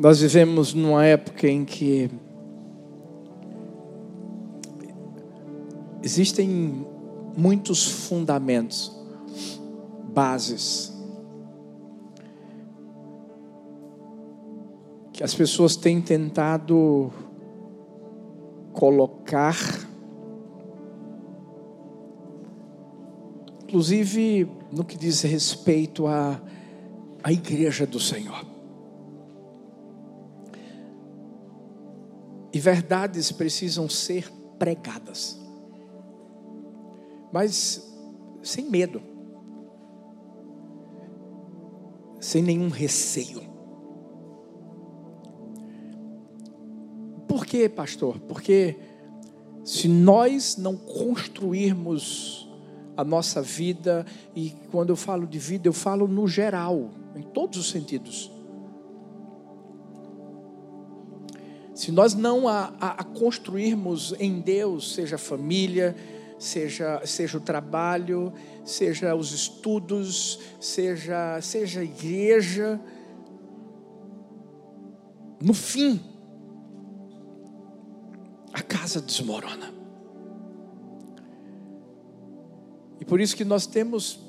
Nós vivemos numa época em que existem muitos fundamentos, bases, que as pessoas têm tentado colocar, inclusive no que diz respeito à, à igreja do Senhor. E verdades precisam ser pregadas, mas sem medo, sem nenhum receio. Por quê, pastor? Porque se nós não construirmos a nossa vida, e quando eu falo de vida, eu falo no geral, em todos os sentidos. Se nós não a, a, a construirmos em Deus, seja a família, seja, seja o trabalho, seja os estudos, seja, seja a igreja, no fim, a casa desmorona. E por isso que nós temos,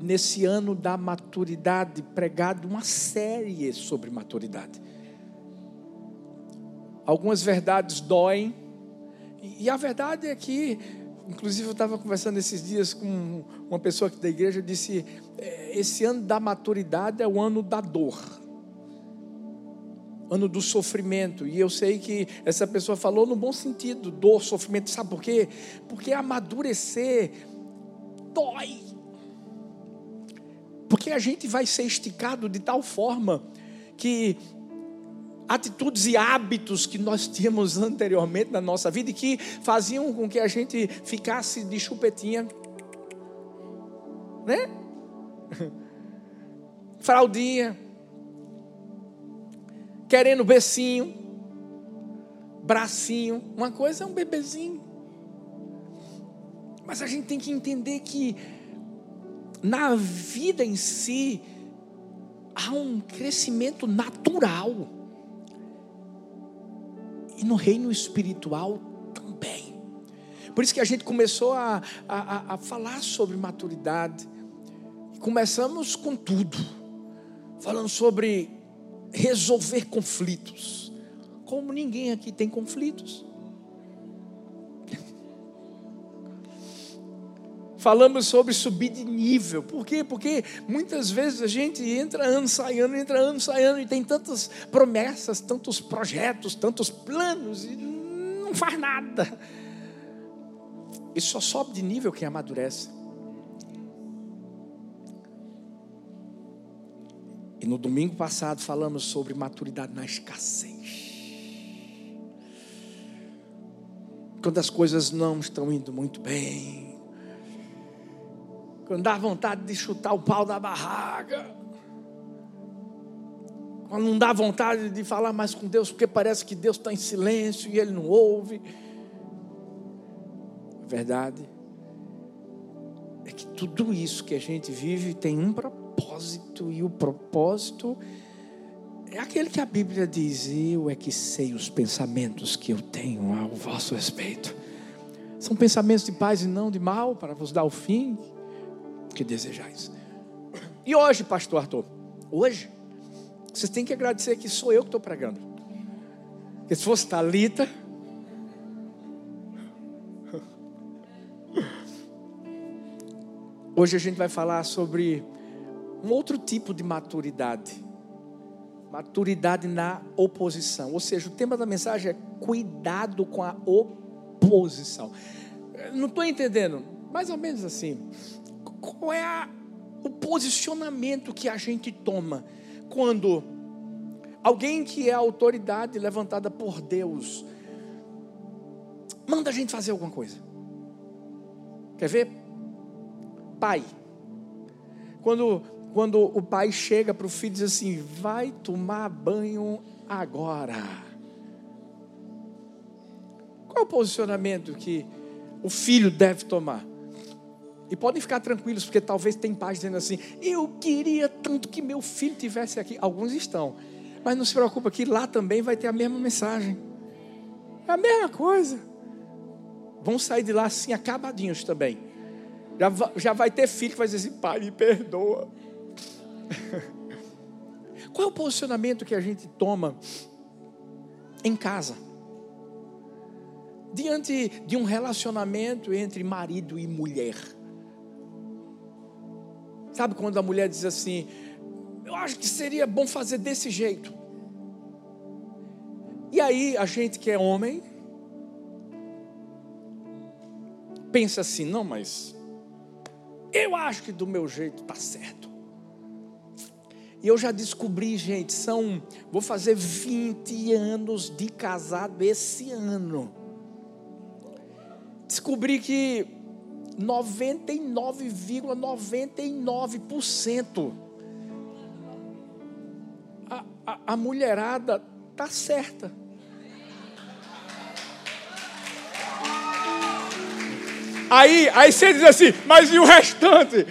nesse ano da maturidade, pregado uma série sobre maturidade. Algumas verdades doem, e a verdade é que, inclusive eu estava conversando esses dias com uma pessoa aqui da igreja, disse: é, esse ano da maturidade é o ano da dor ano do sofrimento. E eu sei que essa pessoa falou no bom sentido, dor, sofrimento. Sabe por quê? Porque amadurecer dói. Porque a gente vai ser esticado de tal forma que atitudes e hábitos que nós tínhamos anteriormente na nossa vida e que faziam com que a gente ficasse de chupetinha, né? Fraldinha, querendo becinho, bracinho. Uma coisa é um bebezinho. Mas a gente tem que entender que na vida em si há um crescimento natural. E no reino espiritual também. Por isso que a gente começou a, a, a falar sobre maturidade. Começamos com tudo. Falando sobre resolver conflitos. Como ninguém aqui tem conflitos. Falamos sobre subir de nível. Por quê? Porque muitas vezes a gente entra ano, sai ano, entra ano, sai ano, e tem tantas promessas, tantos projetos, tantos planos, e não faz nada. E só sobe de nível quem amadurece. E no domingo passado falamos sobre maturidade na escassez. Quando as coisas não estão indo muito bem. Quando dá vontade de chutar o pau da barraca. Quando não dá vontade de falar mais com Deus, porque parece que Deus está em silêncio e Ele não ouve. A verdade é que tudo isso que a gente vive tem um propósito e o propósito é aquele que a Bíblia diz: Eu é que sei os pensamentos que eu tenho ao vosso respeito. São pensamentos de paz e não de mal, para vos dar o fim que desejais. E hoje, pastor Arthur, hoje, vocês têm que agradecer que sou eu que estou pregando. Porque se fosse Talita, Hoje a gente vai falar sobre um outro tipo de maturidade. Maturidade na oposição. Ou seja, o tema da mensagem é cuidado com a oposição. Não estou entendendo, mais ou menos assim. Qual é a, o posicionamento que a gente toma quando alguém que é autoridade levantada por Deus manda a gente fazer alguma coisa? Quer ver? Pai. Quando quando o pai chega para o filho e diz assim: vai tomar banho agora. Qual é o posicionamento que o filho deve tomar? E podem ficar tranquilos, porque talvez tem pais dizendo assim: eu queria tanto que meu filho tivesse aqui. Alguns estão, Mas não se preocupa que lá também vai ter a mesma mensagem. É a mesma coisa. Vão sair de lá assim acabadinhos também. Já, já vai ter filho que vai dizer assim, pai, me perdoa. Qual é o posicionamento que a gente toma em casa? Diante de um relacionamento entre marido e mulher. Sabe quando a mulher diz assim: Eu acho que seria bom fazer desse jeito. E aí a gente que é homem pensa assim: Não, mas eu acho que do meu jeito está certo. E eu já descobri, gente, são. Vou fazer 20 anos de casado esse ano. Descobri que 99,99% a, a, a mulherada tá certa. Aí, aí você diz assim, mas e o restante?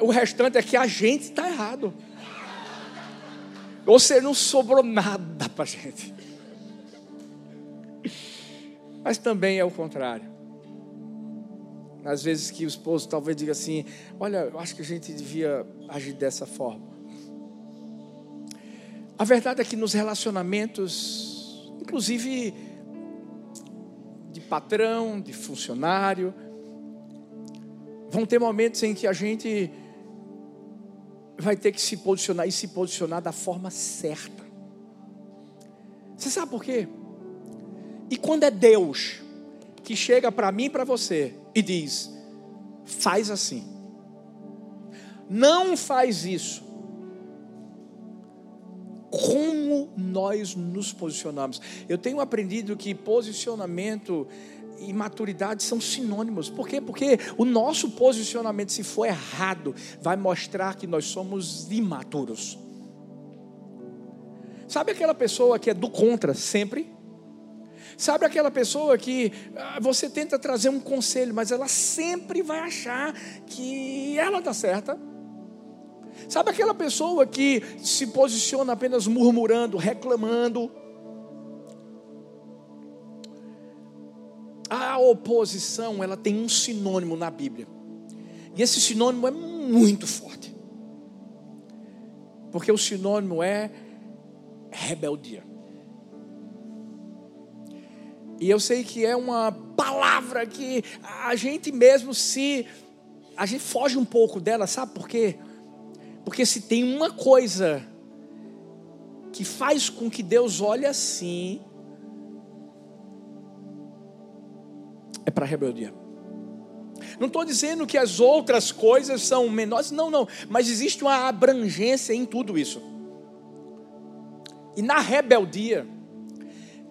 O restante é que a gente está errado. Seja, não sobrou nada para a gente. Mas também é o contrário. Às vezes que o esposo talvez diga assim: Olha, eu acho que a gente devia agir dessa forma. A verdade é que nos relacionamentos, inclusive de patrão, de funcionário, vão ter momentos em que a gente vai ter que se posicionar e se posicionar da forma certa. Você sabe por quê? E quando é Deus que chega para mim e para você e diz: faz assim, não faz isso. Como nós nos posicionamos? Eu tenho aprendido que posicionamento e maturidade são sinônimos. Por quê? Porque o nosso posicionamento, se for errado, vai mostrar que nós somos imaturos. Sabe aquela pessoa que é do contra sempre? Sabe aquela pessoa que ah, você tenta trazer um conselho, mas ela sempre vai achar que ela está certa? Sabe aquela pessoa que se posiciona apenas murmurando, reclamando? A oposição, ela tem um sinônimo na Bíblia. E esse sinônimo é muito forte. Porque o sinônimo é rebeldia. E eu sei que é uma palavra que a gente mesmo se a gente foge um pouco dela, sabe por quê? Porque se tem uma coisa que faz com que Deus olhe assim, é para a rebeldia. Não estou dizendo que as outras coisas são menores, não, não, mas existe uma abrangência em tudo isso. E na rebeldia,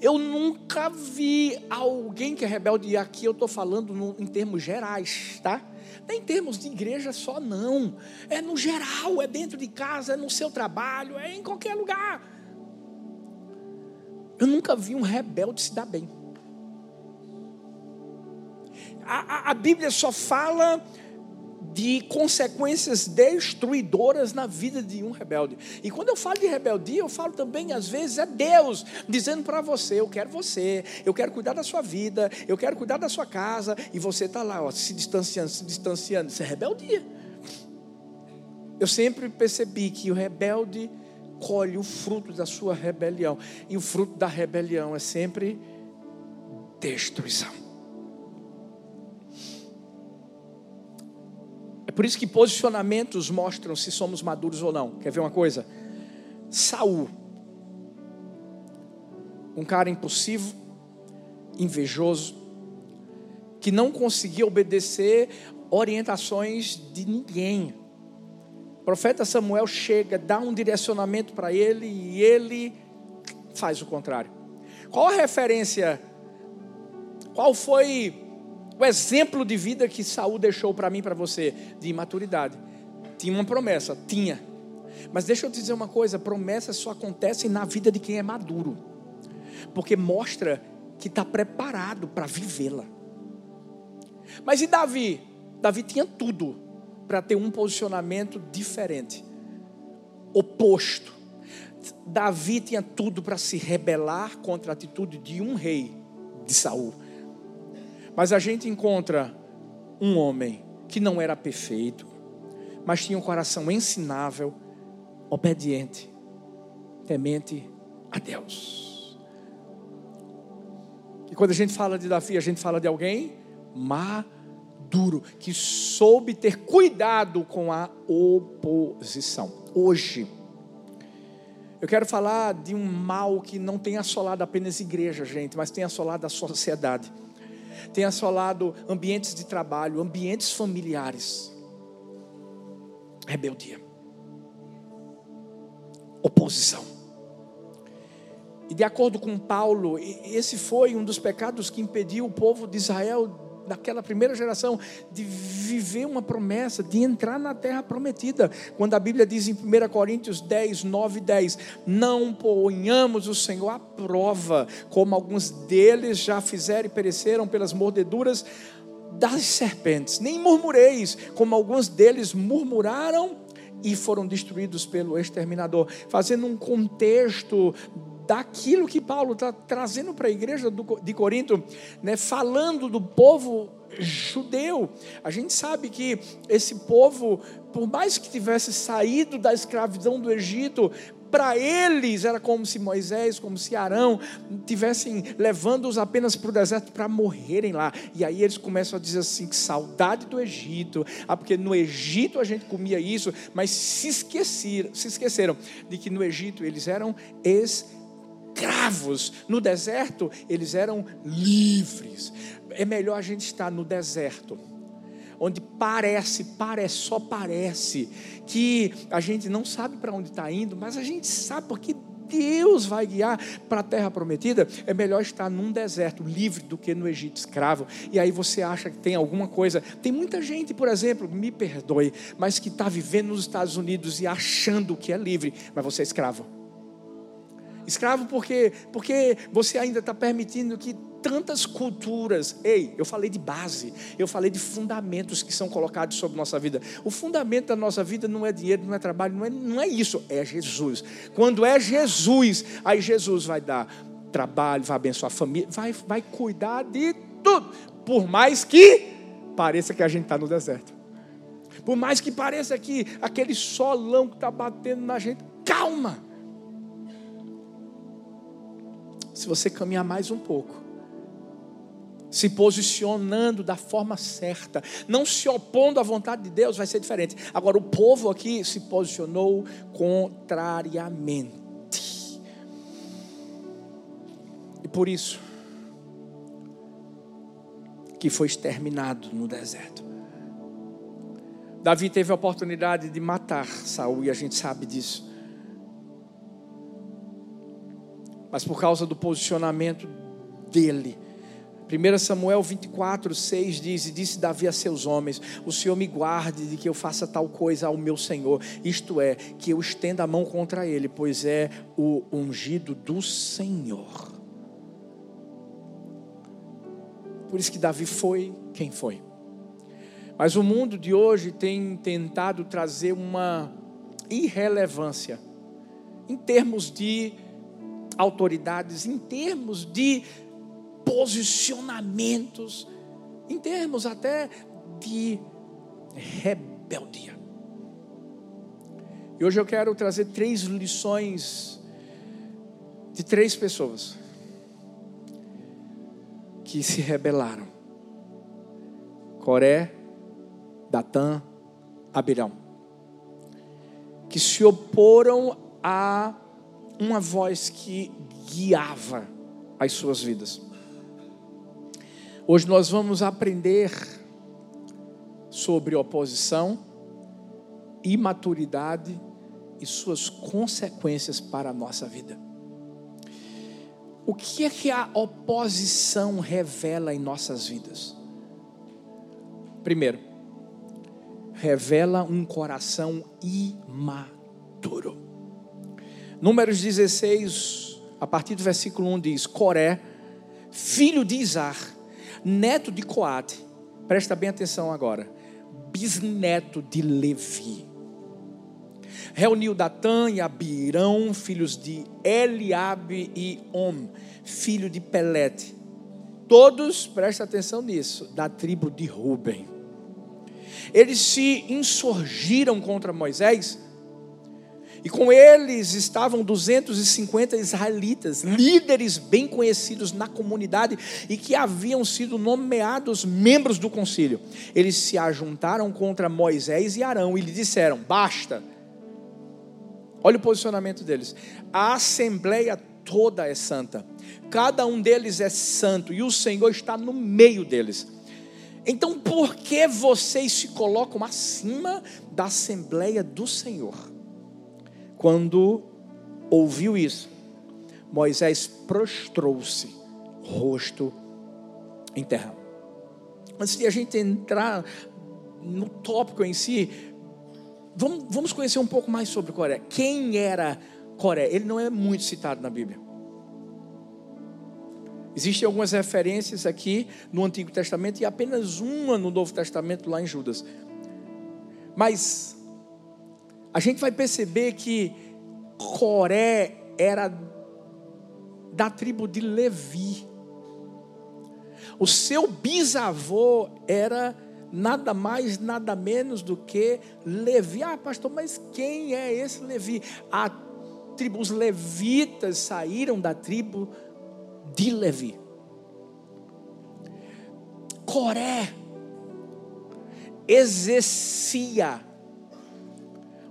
eu nunca vi alguém que é rebelde, e aqui eu estou falando no, em termos gerais, tá? Nem em termos de igreja só, não. É no geral, é dentro de casa, é no seu trabalho, é em qualquer lugar. Eu nunca vi um rebelde se dar bem a, a, Bíblia só fala de consequências destruidoras na vida de um rebelde. E quando eu falo de rebeldia, eu falo também, às vezes, é Deus dizendo para você: Eu quero você, eu quero cuidar da sua vida, eu quero cuidar da sua casa, e você está lá, ó, se distanciando, se distanciando. Isso é rebeldia. Eu sempre percebi que o rebelde colhe o fruto da sua rebelião, e o fruto da rebelião é sempre destruição. Por isso que posicionamentos mostram se somos maduros ou não. Quer ver uma coisa? Saul, um cara impulsivo, invejoso, que não conseguia obedecer orientações de ninguém. O profeta Samuel chega, dá um direcionamento para ele e ele faz o contrário. Qual a referência? Qual foi o exemplo de vida que Saul deixou para mim, para você, de imaturidade. Tinha uma promessa, tinha. Mas deixa eu te dizer uma coisa: promessas só acontecem na vida de quem é maduro, porque mostra que está preparado para vivê-la. Mas e Davi? Davi tinha tudo para ter um posicionamento diferente, oposto. Davi tinha tudo para se rebelar contra a atitude de um rei de Saul. Mas a gente encontra um homem que não era perfeito, mas tinha um coração ensinável, obediente, temente a Deus. E quando a gente fala de Davi, a gente fala de alguém maduro, que soube ter cuidado com a oposição. Hoje, eu quero falar de um mal que não tem assolado apenas igreja, gente, mas tem assolado a sociedade. Tem assolado ambientes de trabalho, ambientes familiares. Rebeldia. Oposição. E de acordo com Paulo, esse foi um dos pecados que impediu o povo de Israel daquela primeira geração de viver uma promessa, de entrar na terra prometida. Quando a Bíblia diz em 1 Coríntios 10, 9 e 10: Não ponhamos o Senhor à prova, como alguns deles já fizeram e pereceram pelas mordeduras das serpentes, nem murmureis, como alguns deles murmuraram e foram destruídos pelo exterminador, fazendo um contexto daquilo que Paulo está trazendo para a igreja de Corinto, né, falando do povo judeu. A gente sabe que esse povo, por mais que tivesse saído da escravidão do Egito, para eles era como se Moisés, como se Arão tivessem levando-os apenas para o deserto para morrerem lá. E aí eles começam a dizer assim: que saudade do Egito. Ah, porque no Egito a gente comia isso, mas se esqueceram, se esqueceram de que no Egito eles eram escravos escravos. No deserto, eles eram livres. É melhor a gente estar no deserto, onde parece, parece, só parece, que a gente não sabe para onde está indo, mas a gente sabe porque Deus vai guiar para a terra prometida, é melhor estar num deserto livre do que no Egito escravo. E aí você acha que tem alguma coisa. Tem muita gente, por exemplo, me perdoe, mas que está vivendo nos Estados Unidos e achando que é livre, mas você é escravo. Escravo porque, porque você ainda está permitindo que tantas culturas. Ei, eu falei de base, eu falei de fundamentos que são colocados sobre nossa vida. O fundamento da nossa vida não é dinheiro, não é trabalho, não é, não é isso, é Jesus. Quando é Jesus, aí Jesus vai dar trabalho, vai abençoar a família, vai, vai cuidar de tudo. Por mais que pareça que a gente está no deserto. Por mais que pareça que aquele solão que está batendo na gente, calma se você caminhar mais um pouco, se posicionando da forma certa, não se opondo à vontade de Deus, vai ser diferente. Agora, o povo aqui se posicionou contrariamente. E por isso, que foi exterminado no deserto. Davi teve a oportunidade de matar Saul e a gente sabe disso. Mas por causa do posicionamento dele. 1 Samuel 24, 6 diz: E disse Davi a seus homens: O Senhor me guarde de que eu faça tal coisa ao meu Senhor, isto é, que eu estenda a mão contra ele, pois é o ungido do Senhor. Por isso que Davi foi quem foi. Mas o mundo de hoje tem tentado trazer uma irrelevância em termos de autoridades, em termos de posicionamentos, em termos até de rebeldia. E hoje eu quero trazer três lições de três pessoas que se rebelaram: Coré, Datã, Abirão, que se oporam a uma voz que guiava as suas vidas. Hoje nós vamos aprender sobre oposição, imaturidade e suas consequências para a nossa vida. O que é que a oposição revela em nossas vidas? Primeiro, revela um coração imaturo. Números 16, a partir do versículo 1 diz: Coré, filho de Izar, neto de Coate, presta bem atenção agora, bisneto de Levi, reuniu Datã e Abirão, filhos de Eliabe e Om, filho de Pelete. Todos, presta atenção nisso, da tribo de Ruben. Eles se insurgiram contra Moisés e com eles estavam 250 israelitas, líderes bem conhecidos na comunidade e que haviam sido nomeados membros do concílio. Eles se ajuntaram contra Moisés e Arão e lhe disseram: Basta. Olha o posicionamento deles. A assembleia toda é santa, cada um deles é santo e o Senhor está no meio deles. Então, por que vocês se colocam acima da assembleia do Senhor? Quando ouviu isso, Moisés prostrou-se, rosto em terra. Antes de a gente entrar no tópico em si, vamos, vamos conhecer um pouco mais sobre Coré. Quem era Coré? Ele não é muito citado na Bíblia. Existem algumas referências aqui no Antigo Testamento e apenas uma no Novo Testamento, lá em Judas. Mas a gente vai perceber que Coré era da tribo de Levi. O seu bisavô era nada mais, nada menos do que Levi. Ah, pastor, mas quem é esse Levi? A tribo, os levitas saíram da tribo de Levi. Coré exercia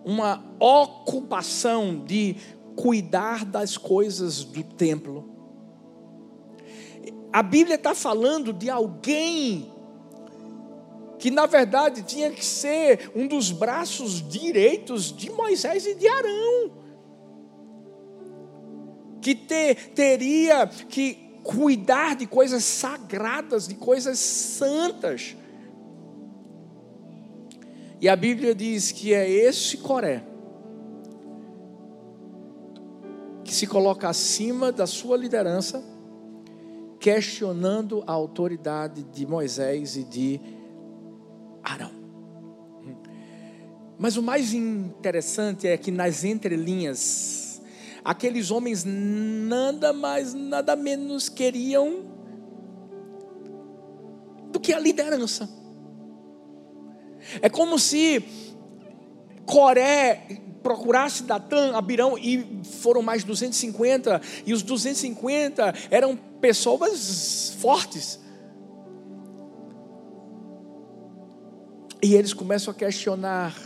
uma ocupação de cuidar das coisas do templo. A Bíblia está falando de alguém que na verdade tinha que ser um dos braços direitos de Moisés e de Arão, que ter, teria que cuidar de coisas sagradas, de coisas santas. E a Bíblia diz que é esse Coré que se coloca acima da sua liderança, questionando a autoridade de Moisés e de Arão. Mas o mais interessante é que nas entrelinhas, aqueles homens nada mais, nada menos queriam do que a liderança. É como se Coré procurasse Datã, Abirão, e foram mais 250, e os 250 eram pessoas fortes. E eles começam a questionar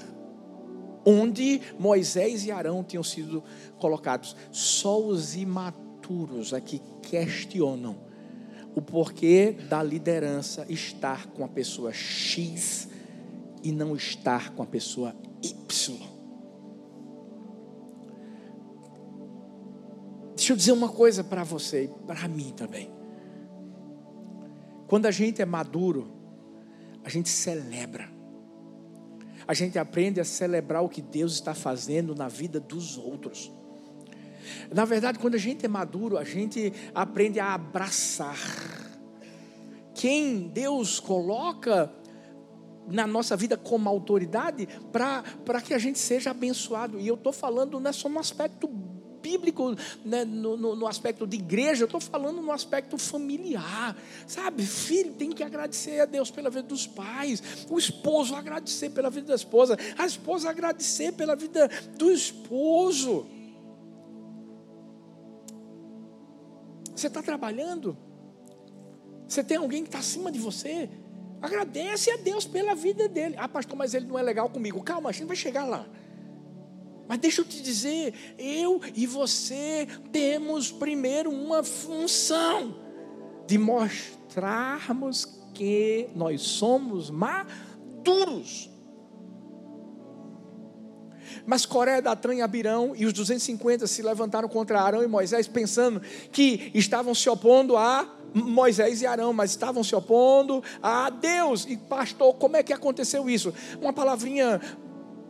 onde Moisés e Arão tinham sido colocados. Só os imaturos aqui questionam o porquê da liderança estar com a pessoa X e não estar com a pessoa Y. Deixa eu dizer uma coisa para você e para mim também. Quando a gente é maduro, a gente celebra. A gente aprende a celebrar o que Deus está fazendo na vida dos outros. Na verdade, quando a gente é maduro, a gente aprende a abraçar. Quem Deus coloca na nossa vida como autoridade para que a gente seja abençoado. E eu estou falando não é só no aspecto bíblico, né, no, no, no, aspecto de igreja, eu estou falando no aspecto familiar, sabe? Filho tem que agradecer a Deus pela vida dos pais, o esposo agradecer pela vida da esposa, a esposa agradecer pela vida do esposo. Você está trabalhando? Você tem alguém que está acima de você? Agradece a Deus pela vida dele. Ah, pastor, mas ele não é legal comigo. Calma, a gente vai chegar lá. Mas deixa eu te dizer, eu e você temos primeiro uma função de mostrarmos que nós somos maduros. Mas Coré, Datã e Abirão e os 250 se levantaram contra Arão e Moisés, pensando que estavam se opondo a Moisés e Arão, mas estavam se opondo a Deus. E pastor, como é que aconteceu isso? Uma palavrinha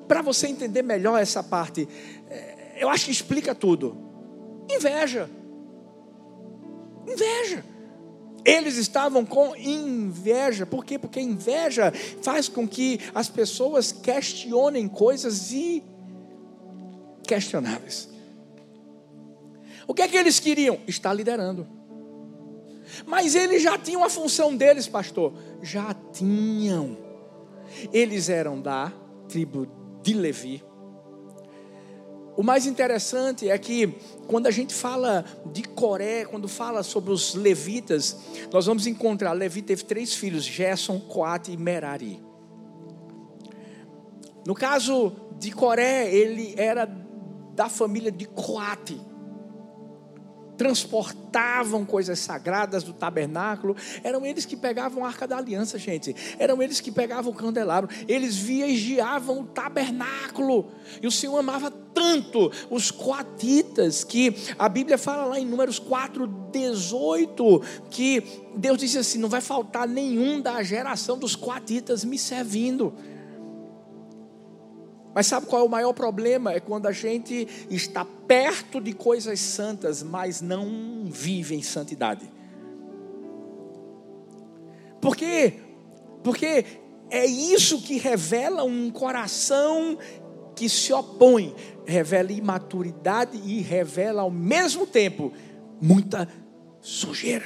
para você entender melhor essa parte. É, eu acho que explica tudo. Inveja. Inveja. Eles estavam com inveja. Por quê? Porque inveja faz com que as pessoas questionem coisas e questionáveis. O que é que eles queriam? Estar liderando. Mas eles já tinham a função deles, pastor. Já tinham. Eles eram da tribo de Levi. O mais interessante é que quando a gente fala de Coré, quando fala sobre os levitas, nós vamos encontrar, Levi teve três filhos, Gerson, Coate e Merari. No caso de Coré, ele era da família de Coate transportavam coisas sagradas do tabernáculo, eram eles que pegavam a arca da aliança, gente, eram eles que pegavam o candelabro, eles vigiavam o tabernáculo, e o Senhor amava tanto os coatitas, que a Bíblia fala lá em Números 4, 18, que Deus disse assim: não vai faltar nenhum da geração dos coatitas me servindo. Mas sabe qual é o maior problema? É quando a gente está perto de coisas santas, mas não vive em santidade. Por quê? Porque é isso que revela um coração que se opõe, revela imaturidade e revela ao mesmo tempo muita sujeira.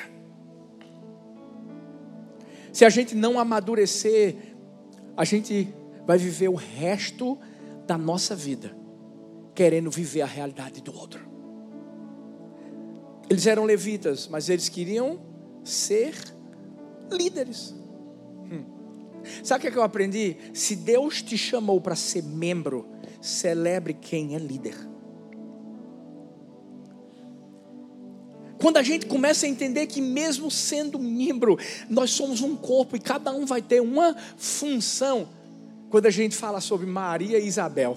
Se a gente não amadurecer, a gente vai viver o resto da nossa vida, querendo viver a realidade do outro. Eles eram levitas, mas eles queriam ser líderes. Hum. Sabe o que, é eu aprendi? Se Deus te chamou para ser membro, celebre quem é líder. Quando a gente começa a entender que, mesmo sendo membro, nós somos um corpo e cada um vai ter uma função, quando a gente fala sobre Maria e Isabel.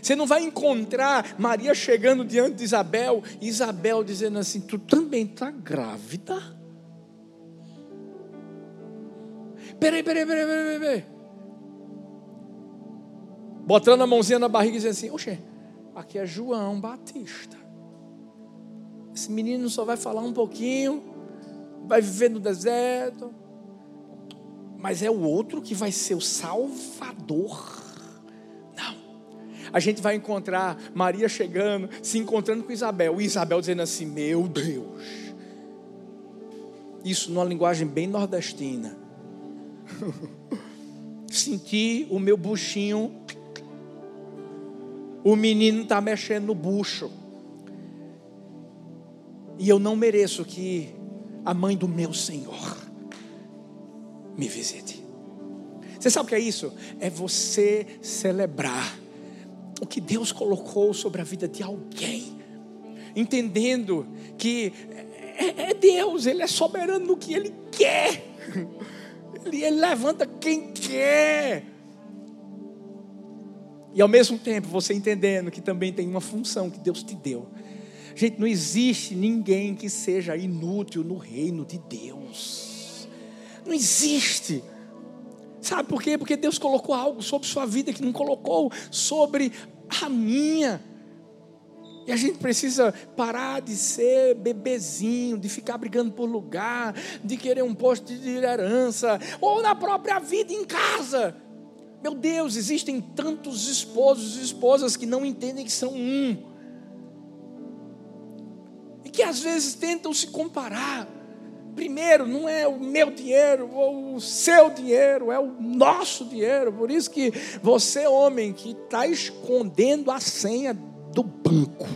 Você não vai encontrar Maria chegando diante de Isabel e Isabel dizendo assim: Tu também está grávida? Peraí, peraí, peraí, peraí, peraí. Botando a mãozinha na barriga e dizendo assim: Oxe, aqui é João Batista. Esse menino só vai falar um pouquinho, vai viver no deserto, mas é o outro que vai ser o Salvador. Não. A gente vai encontrar Maria chegando, se encontrando com Isabel, e Isabel dizendo assim: Meu Deus. Isso numa linguagem bem nordestina. Senti o meu buchinho. O menino está mexendo no bucho. E eu não mereço que a mãe do meu Senhor me visite. Você sabe o que é isso? É você celebrar o que Deus colocou sobre a vida de alguém, entendendo que é, é Deus, Ele é soberano no que Ele quer, Ele, Ele levanta quem quer. E ao mesmo tempo você entendendo que também tem uma função que Deus te deu. Gente, não existe ninguém que seja inútil no reino de Deus. Não existe. Sabe por quê? Porque Deus colocou algo sobre sua vida que não colocou sobre a minha. E a gente precisa parar de ser bebezinho, de ficar brigando por lugar, de querer um posto de liderança, ou na própria vida em casa. Meu Deus, existem tantos esposos e esposas que não entendem que são um. E que às vezes tentam se comparar primeiro não é o meu dinheiro ou o seu dinheiro, é o nosso dinheiro. Por isso que você, homem, que está escondendo a senha do banco,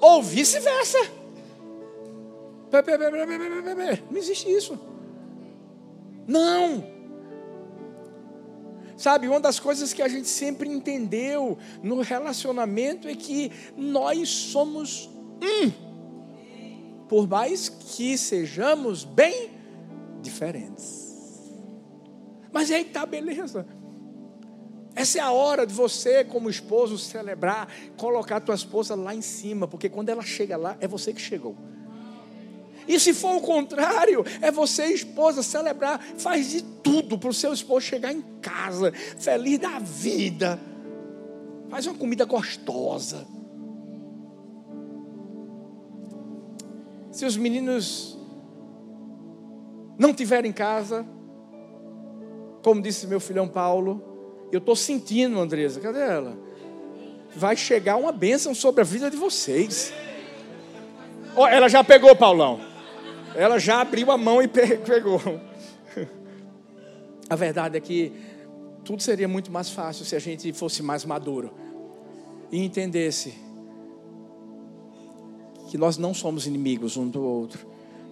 ou vice-versa. Não existe isso. Não. Sabe, uma das coisas que a gente sempre entendeu no relacionamento é que nós somos um por mais que sejamos bem diferentes. Mas aí tá, beleza. Essa é a hora de você, como esposo, celebrar, colocar a tua esposa lá em cima, porque quando ela chega lá, é você que chegou. E se for o contrário, é você, esposa, celebrar, faz de tudo para o seu esposo chegar em casa, feliz da vida. Faz uma comida gostosa. Se os meninos não tiverem casa, como disse meu filhão Paulo, Eu estou sentindo, Andresa, cadê ela? Vai chegar uma bênção sobre a vida de vocês. Oh, ela já pegou, Paulão. Ela já abriu a mão e pegou. A verdade é que tudo seria muito mais fácil se a gente fosse mais maduro e entendesse que nós não somos inimigos um do outro,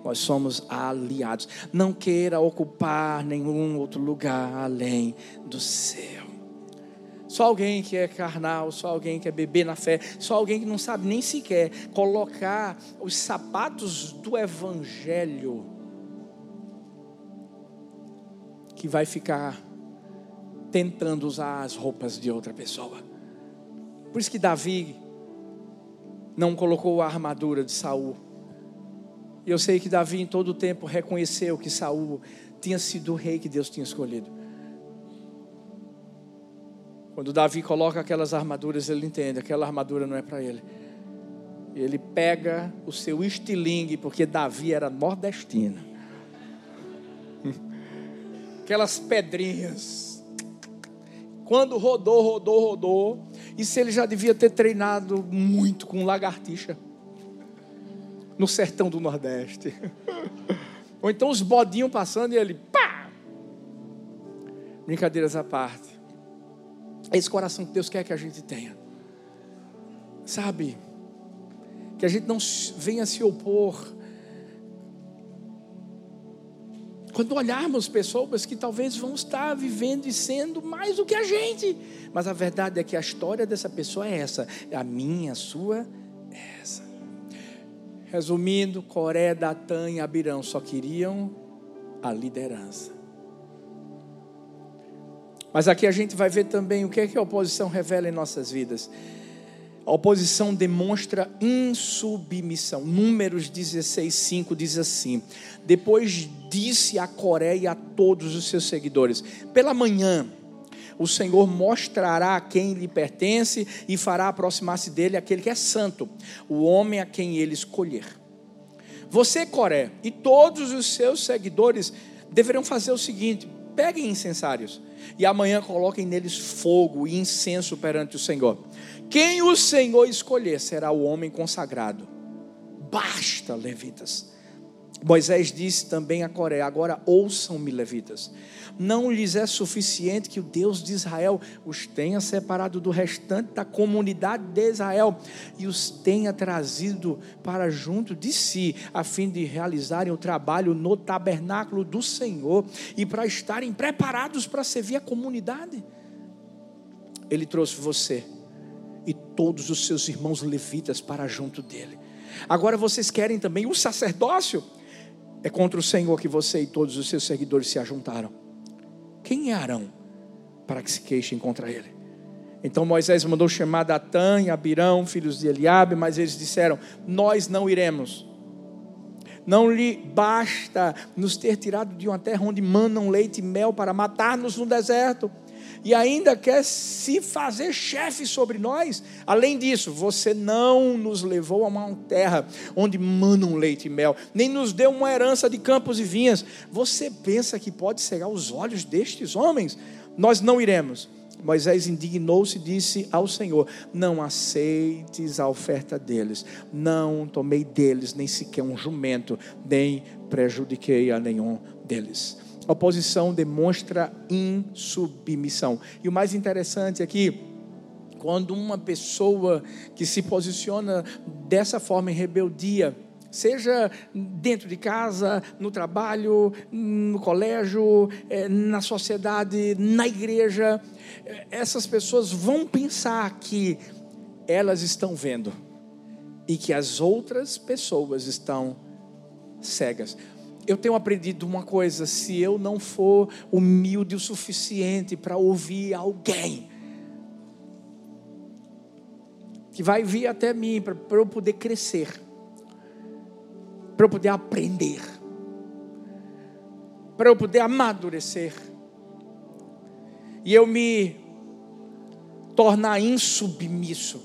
nós somos aliados. Não queira ocupar nenhum outro lugar além do seu. Só alguém que é carnal, só alguém que é beber na fé, só alguém que não sabe nem sequer colocar os sapatos do Evangelho, que vai ficar tentando usar as roupas de outra pessoa. Por isso que Davi não colocou a armadura de Saul. E eu sei que Davi em todo o tempo reconheceu que Saul tinha sido o rei que Deus tinha escolhido. Quando Davi coloca aquelas armaduras, ele entende, aquela armadura não é para ele. Ele pega o seu estilingue, porque Davi era nordestino. Aquelas pedrinhas. Quando rodou, rodou, rodou. E se ele já devia ter treinado muito com lagartixa no sertão do Nordeste. Ou então os bodinhos passando e ele, pá! Brincadeiras à parte. É esse coração que Deus quer que a gente tenha. Sabe? Que a gente não venha se opor. Quando olharmos pessoas que talvez vão estar vivendo e sendo mais do que a gente, mas a verdade é que a história dessa pessoa é essa, a minha, a sua, é essa. Resumindo, Coré, Datã e Abirão só queriam a liderança. Mas aqui a gente vai ver também o que é que a oposição revela em nossas vidas. A oposição demonstra insubmissão. Números 16, 5 diz assim: Depois disse a Coreia e a todos os seus seguidores: Pela manhã, o Senhor mostrará a quem lhe pertence e fará aproximar-se dele aquele que é santo, o homem a quem ele escolher. Você, Coré, e todos os seus seguidores deverão fazer o seguinte: peguem incensários e amanhã coloquem neles fogo e incenso perante o Senhor. Quem o Senhor escolher será o homem consagrado. Basta, levitas. Moisés disse também a Coreia: Agora ouçam-me, levitas não lhes é suficiente que o Deus de Israel os tenha separado do restante da comunidade de Israel e os tenha trazido para junto de si, a fim de realizarem o trabalho no tabernáculo do Senhor e para estarem preparados para servir a comunidade. Ele trouxe você e todos os seus irmãos levitas para junto dele. Agora vocês querem também o sacerdócio? É contra o Senhor que você e todos os seus seguidores se ajuntaram. Quem é Arão para que se queixem contra ele? Então Moisés mandou chamar Datã e Abirão, filhos de Eliabe, mas eles disseram: Nós não iremos. Não lhe basta nos ter tirado de uma terra onde mandam leite e mel para matar-nos no deserto e ainda quer se fazer chefe sobre nós. Além disso, você não nos levou a uma terra onde manam leite e mel, nem nos deu uma herança de campos e vinhas. Você pensa que pode cegar os olhos destes homens? Nós não iremos. Moisés indignou-se e disse ao Senhor: Não aceites a oferta deles, não tomei deles nem sequer um jumento, nem prejudiquei a nenhum deles. Oposição demonstra insubmissão. E o mais interessante aqui, quando uma pessoa que se posiciona dessa forma em rebeldia, seja dentro de casa, no trabalho, no colégio, eh, na sociedade, na igreja, eh, essas pessoas vão pensar que elas estão vendo e que as outras pessoas estão cegas eu tenho aprendido uma coisa: se eu não for humilde o suficiente para ouvir alguém, que vai vir até mim para eu poder crescer, para eu poder aprender, para eu poder amadurecer, e eu me tornar insubmisso,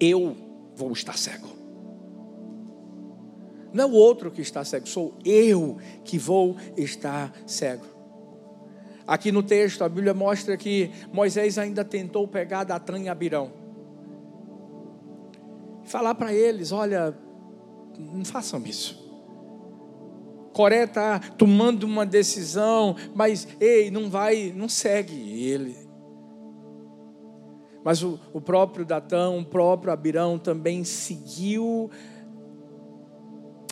eu vou estar cego. Não é o outro que está cego, sou eu que vou estar cego. Aqui no texto, a Bíblia mostra que Moisés ainda tentou pegar Datã e Abirão. Falar para eles: olha, não façam isso. Coré está tomando uma decisão, mas ei, não vai, não segue ele. Mas o, o próprio Datão, o próprio Abirão também seguiu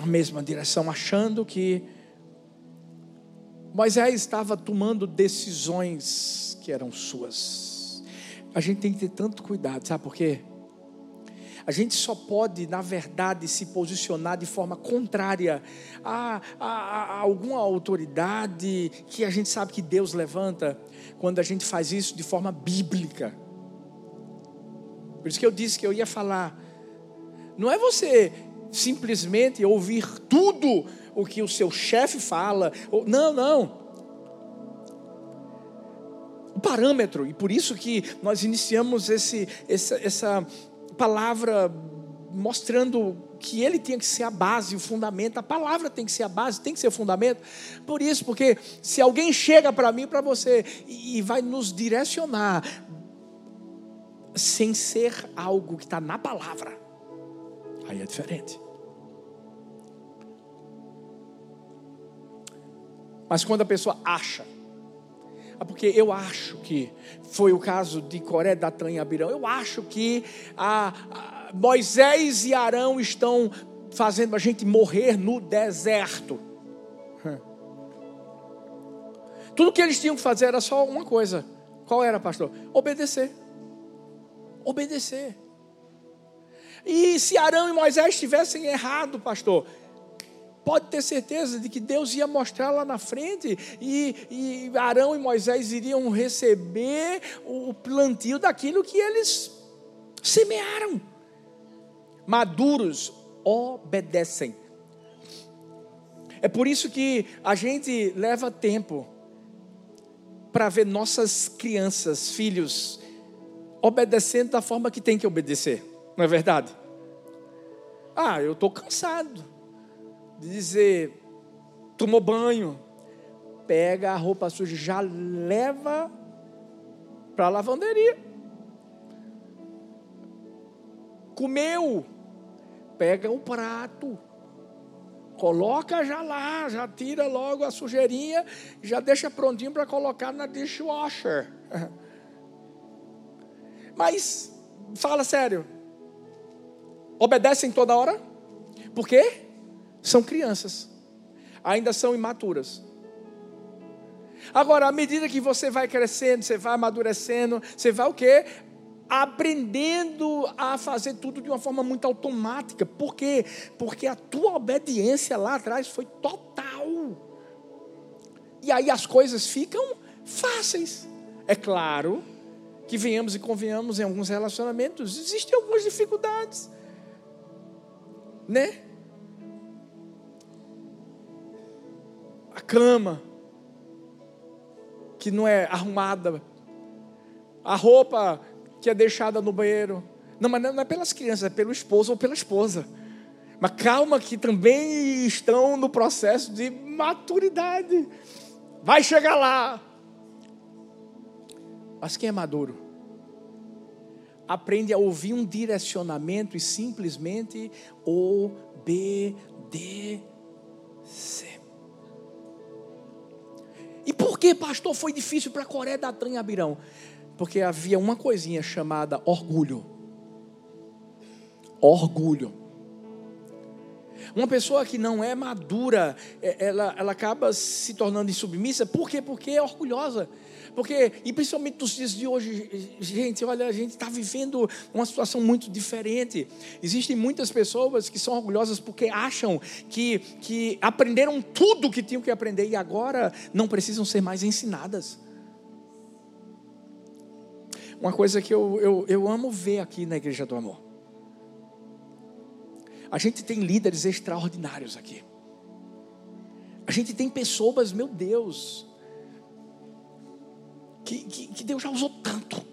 a mesma direção, achando que Moisés estava tomando decisões que eram suas. A gente tem que ter tanto cuidado, sabe por quê? A gente só pode, na verdade, se posicionar de forma contrária a, a, a, alguma autoridade que a gente sabe que Deus levanta, quando a gente faz isso de forma bíblica. Por isso que eu disse que eu ia falar. Não é você simplesmente ouvir tudo o que o seu chefe fala. Não, não. O parâmetro, e por isso que nós iniciamos esse, essa, essa palavra mostrando que ele tinha que ser a base, o fundamento, a palavra tem que ser a base, tem que ser o fundamento. Por isso, porque se alguém chega para mim, para você, e vai nos direcionar, sem ser algo que está na palavra, aí é diferente. Mas quando a pessoa acha, é porque eu acho que foi o caso de Coré, Datã e Abirão, eu acho que a, a Moisés e Arão estão fazendo a gente morrer no deserto. Tudo que eles tinham que fazer era só uma coisa. Qual era, pastor? Obedecer. Obedecer. E se Arão e Moisés tivessem errado, pastor, pode ter certeza de que Deus ia mostrar lá na frente e, e Arão e Moisés iriam receber o plantio daquilo que eles semearam. Maduros obedecem. É por isso que a gente leva tempo para ver nossas crianças, filhos, obedecendo da forma que tem que obedecer, não é verdade? Ah, eu estou cansado de dizer, tomou banho, pega a roupa suja, já leva para a lavanderia. Comeu, pega o prato, coloca já lá, já tira logo a sujeirinha, já deixa prontinho para colocar na dishwasher. Mas, fala sério, obedecem toda hora? Por quê? são crianças, ainda são imaturas. Agora, à medida que você vai crescendo, você vai amadurecendo, você vai o quê? Aprendendo a fazer tudo de uma forma muito automática. Por quê? Porque a tua obediência lá atrás foi total. E aí as coisas ficam fáceis. É claro que venhamos e convenhamos em alguns relacionamentos, existem algumas dificuldades. Né? a cama que não é arrumada, a roupa que é deixada no banheiro. Não, mas não é pelas crianças, é pelo esposo ou pela esposa. Mas calma que também estão no processo de maturidade. Vai chegar lá. Mas quem é maduro? Aprende a ouvir um direcionamento e simplesmente obedecer. E por que, pastor, foi difícil para Coré, Datã e Abirão? Porque havia uma coisinha chamada orgulho. Orgulho. Uma pessoa que não é madura, é, ela, ela acaba se tornando insubmissa. Por quê? Porque é orgulhosa. Porque, e principalmente nos dias de hoje, gente, olha, a gente está vivendo uma situação muito diferente. Existem muitas pessoas que são orgulhosas porque acham que, que aprenderam tudo o que tinham que aprender e agora não precisam ser mais ensinadas. Uma coisa que eu, eu, eu amo ver aqui na Igreja do Amor. A gente tem líderes extraordinários aqui. A gente tem pessoas, meu Deus, que, que, que Deus já usou tanto.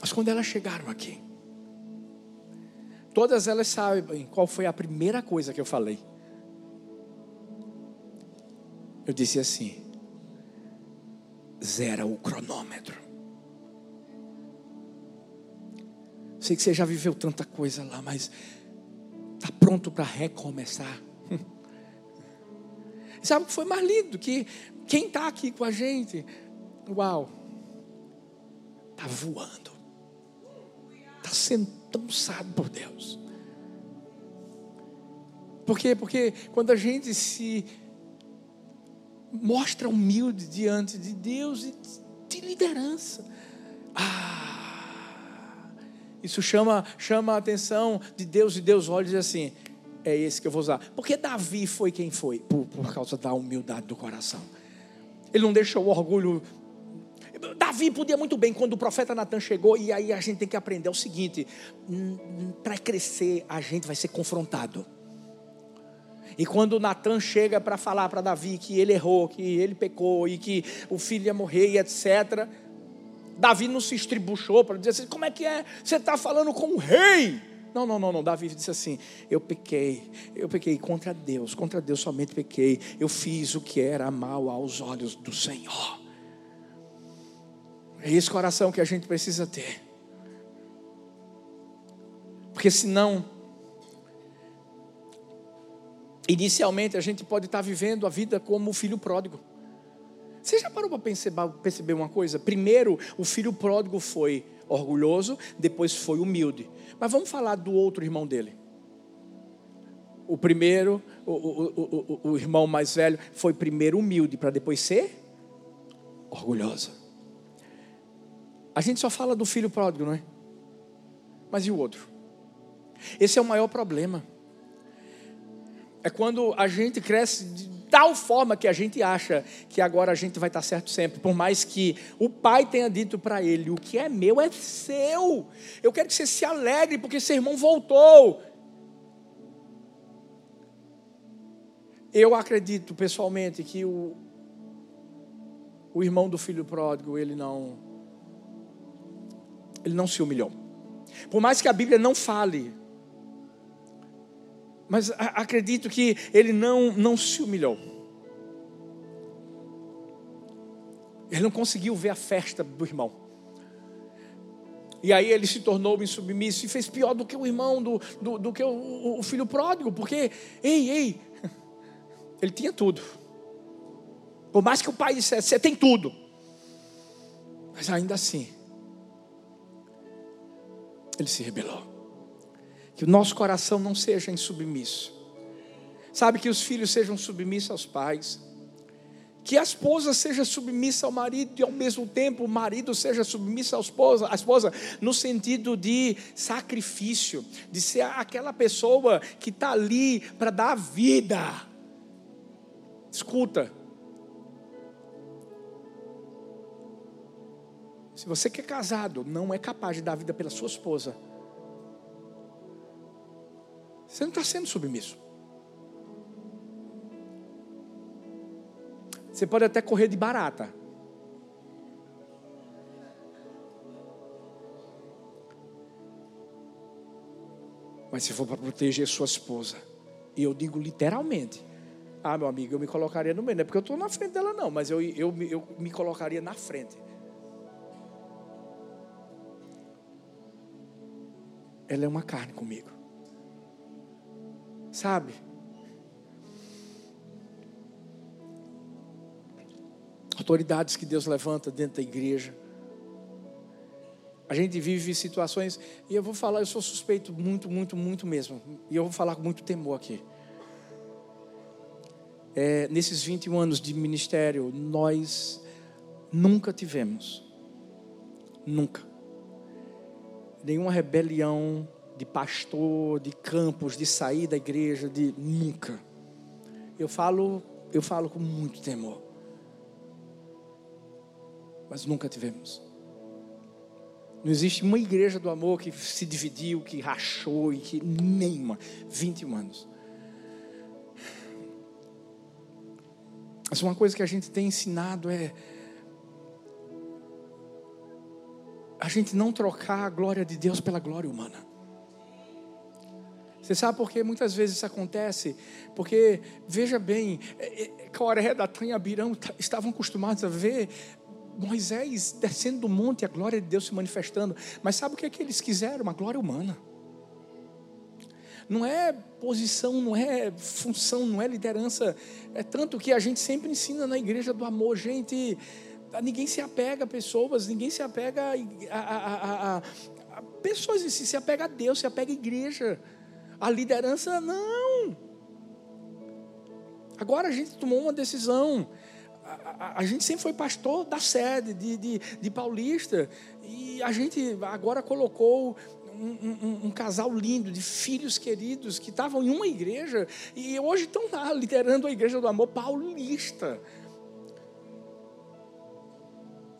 Mas quando elas chegaram aqui, todas elas sabem qual foi a primeira coisa que eu falei. Eu disse assim: zera o cronômetro. Sei que você já viveu tanta coisa lá, mas está pronto para recomeçar. Sabe o que foi mais lindo? Que quem está aqui com a gente, uau, está voando, está sendo tão usado por Deus. Por quê? Porque quando a gente se mostra humilde diante de Deus e de liderança, ah, isso chama, chama a atenção de Deus e Deus olha e diz assim: é esse que eu vou usar. Porque Davi foi quem foi? Por, por causa da humildade do coração. Ele não deixou o orgulho. Davi podia muito bem, quando o profeta Natan chegou, e aí a gente tem que aprender é o seguinte: para crescer, a gente vai ser confrontado. E quando Natan chega para falar para Davi que ele errou, que ele pecou e que o filho ia morrer e etc., Davi não se estribuchou para dizer assim: como é que é? Você está falando com o rei. Não, não, não, não. Davi disse assim: Eu pequei, eu pequei contra Deus, contra Deus somente pequei. Eu fiz o que era mal aos olhos do Senhor. É esse coração que a gente precisa ter. Porque senão, inicialmente a gente pode estar vivendo a vida como o filho pródigo. Você já parou para perceber uma coisa? Primeiro, o filho pródigo foi orgulhoso, depois foi humilde. Mas vamos falar do outro irmão dele. O primeiro, o, o, o, o irmão mais velho, foi primeiro humilde para depois ser orgulhoso. A gente só fala do filho pródigo, não é? Mas e o outro? Esse é o maior problema. É quando a gente cresce tal forma que a gente acha que agora a gente vai estar certo sempre, por mais que o pai tenha dito para ele: o que é meu é seu. Eu quero que você se alegre porque seu irmão voltou. Eu acredito pessoalmente que o, o irmão do filho pródigo, ele não, ele não se humilhou. Por mais que a Bíblia não fale mas acredito que ele não, não se humilhou. Ele não conseguiu ver a festa do irmão. E aí ele se tornou insubmisso e fez pior do que o irmão, do, do, do que o, o, filho pródigo, porque, ei, ei, ele tinha tudo. Por mais que o pai dissesse, você tem tudo. Mas ainda assim, ele se rebelou. Que o nosso coração não seja insubmisso. Sabe, que os filhos sejam submissos aos pais. Que a esposa seja submissa ao marido e ao mesmo tempo o marido seja submisso à esposa, à esposa no sentido de sacrifício, de ser aquela pessoa que está ali para dar vida. Escuta. Se você que é casado não é capaz de dar vida pela sua esposa, você não está sendo submisso. Você pode até correr de barata. Mas se for para proteger sua esposa, e eu digo literalmente, ah, meu amigo, eu me colocaria no meio, não é porque eu estou na frente dela, não, mas eu, eu, eu me colocaria na frente. Ela é uma carne comigo. Sabe? Autoridades que Deus levanta dentro da igreja. A gente vive situações, e eu vou falar, eu sou suspeito muito, muito, muito mesmo. E eu vou falar com muito temor aqui. É, nesses 21 anos de ministério, nós nunca tivemos, nunca, nenhuma rebelião de pastor, de campos, de sair da igreja, de nunca. Eu falo, eu falo com muito temor. Mas nunca tivemos. Não existe uma igreja do amor que se dividiu, que rachou e que nenhuma. 21 anos. Mas uma coisa que a gente tem ensinado é a gente não trocar a glória de Deus pela glória humana. Você sabe por que muitas vezes isso acontece? Porque, veja bem, é, é, Coré, Datã e Abirão estavam acostumados a ver Moisés descendo do monte e a glória de Deus se manifestando. Mas sabe o que, é que eles quiseram? Uma glória humana. Não é posição, não é função, não é liderança. É tanto que a gente sempre ensina na igreja do amor, gente. Ninguém se apega a pessoas, ninguém se apega a, a, a, a pessoas em si, se apega a Deus, se apega à igreja. A liderança, não. Agora a gente tomou uma decisão. A, a, a gente sempre foi pastor da sede, de, de, de, Paulista. E a gente agora colocou um, um, um, casal lindo, de filhos queridos, que estavam em uma igreja. E hoje estão lá liderando a igreja do amor paulista.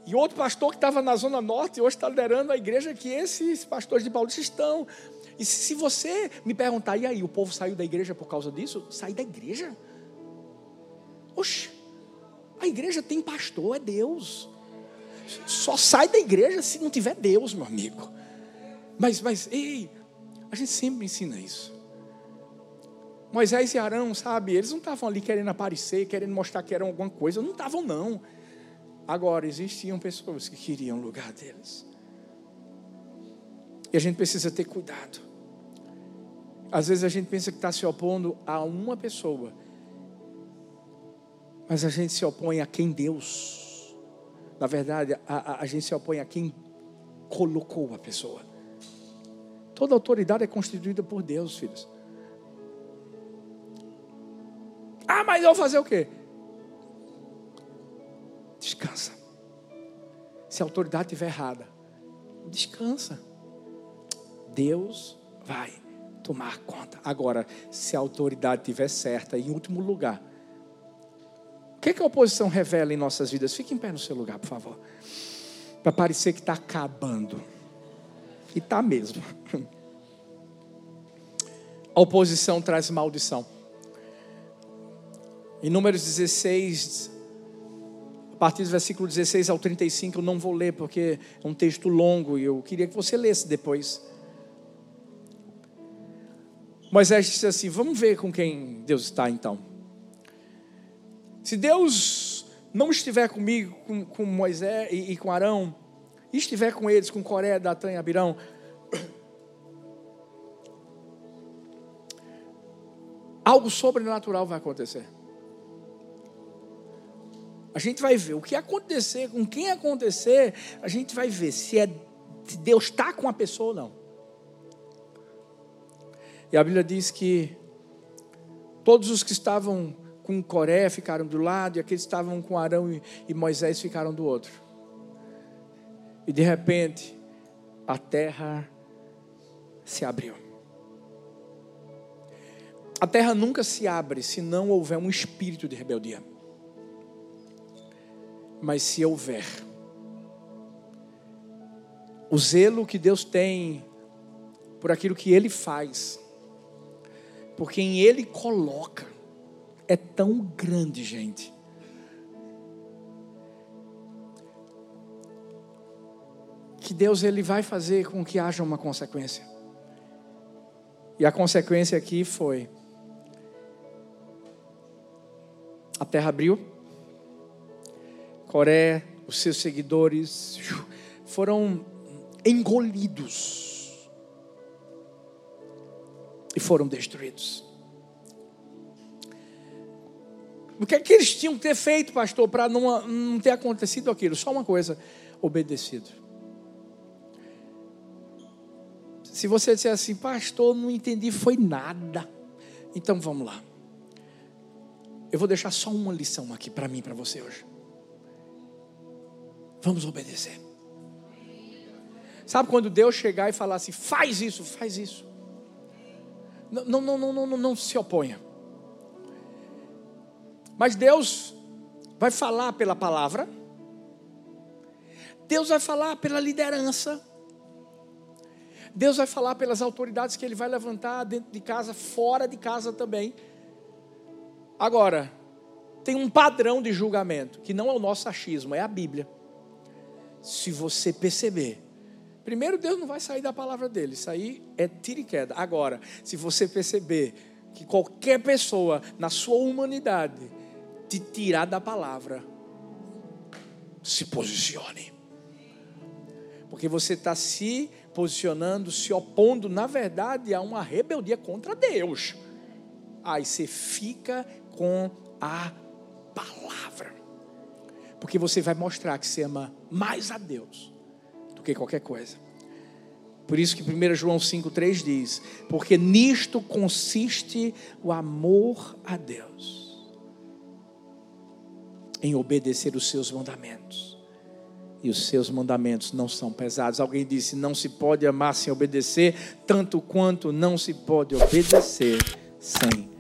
E outro pastor que estava na Zona Norte, hoje está liderando a igreja que esses pastores de Paulista estão. E se você me perguntar, e aí, o povo saiu da igreja por causa disso? Sair da igreja? Oxe, a igreja tem pastor, é Deus. Só sai da igreja se não tiver Deus, meu amigo. Mas, mas, ei, a gente sempre ensina isso. Moisés e Arão, sabe, eles não estavam ali querendo aparecer, querendo mostrar que eram alguma coisa, não estavam, não. Agora, existiam pessoas que queriam o lugar deles. E a gente precisa ter cuidado. Às vezes a gente pensa que está se opondo a uma pessoa, mas a gente se opõe a quem Deus, na verdade, a, a, a gente se opõe a quem colocou a pessoa. Toda autoridade é constituída por Deus, filhos. Ah, mas eu vou fazer o quê? Descansa. Se a autoridade estiver errada, descansa. Deus vai tomar conta. Agora, se a autoridade estiver certa, em último lugar, o que, é que a oposição revela em nossas vidas? Fique em pé no seu lugar, por favor. Para parecer que está acabando. E está mesmo. A oposição traz maldição. Em Números 16, a partir do versículo 16 ao 35, eu não vou ler porque é um texto longo e eu queria que você lesse depois. Moisés disse assim: Vamos ver com quem Deus está então. Se Deus não estiver comigo, com, com Moisés e, e, com Arão, e estiver com eles, com Coré, Datã e Abirão, algo sobrenatural vai acontecer. A gente vai ver o que acontecer, com quem acontecer, a gente vai ver se, é, se Deus está com a pessoa ou não. E a Bíblia diz que todos os que estavam com Coré ficaram do lado, e aqueles que estavam com Arão e Moisés ficaram do outro. E de repente, a terra se abriu. A terra nunca se abre se não houver um espírito de rebeldia. Mas se houver, o zelo que Deus tem por aquilo que Ele faz, por quem Ele coloca, é tão grande, gente. Que Deus ele vai fazer com que haja uma consequência. E a consequência aqui foi: a terra abriu, Coré, os seus seguidores foram engolidos e foram destruídos. O que é que eles tinham que ter feito, pastor, para não, não ter acontecido aquilo? Só uma coisa: obedecido. Se você disser assim, pastor, não entendi, foi nada. Então vamos lá. Eu vou deixar só uma lição aqui para mim, para você hoje. Vamos obedecer. Sabe quando Deus chegar e falar assim, faz isso, faz isso. Não, não, não, não, não, se oponha. Mas Deus vai falar pela palavra. Deus vai falar pela liderança. Deus vai falar pelas autoridades que Ele vai levantar dentro de casa, fora de casa também. Agora, tem um padrão de julgamento, que não é o nosso achismo, é a Bíblia. Se você perceber Primeiro, Deus não vai sair da palavra dele. Isso aí é tiro e queda. Agora, se você perceber que qualquer pessoa na sua humanidade te tirar da palavra, se posicione. Porque você está se posicionando, se opondo, na verdade, a uma rebeldia contra Deus. Aí você fica com a palavra. Porque você vai mostrar que você ama mais a Deus que qualquer coisa. Por isso que 1 João 5,3 diz: Porque nisto consiste o amor a Deus, em obedecer os seus mandamentos. E os seus mandamentos não são pesados. Alguém disse: Não se pode amar sem obedecer, tanto quanto não se pode obedecer sem